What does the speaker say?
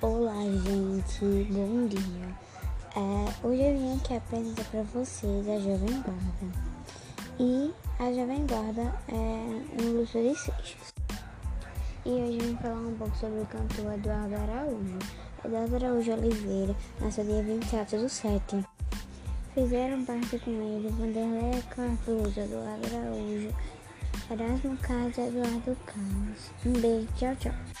Olá, gente, bom dia. É, hoje eu vim aqui apresentar para vocês a Jovem Guarda. E a Jovem Guarda é um Lúcio de Seixas. E hoje eu vim falar um pouco sobre o cantor Eduardo Araújo. Eduardo Araújo Oliveira nasceu dia 24 do 7. Fizeram parte com ele Vanderlei Cardoso, Eduardo Araújo, Erasmo Carlos e Eduardo Carlos. Um beijo, tchau, tchau.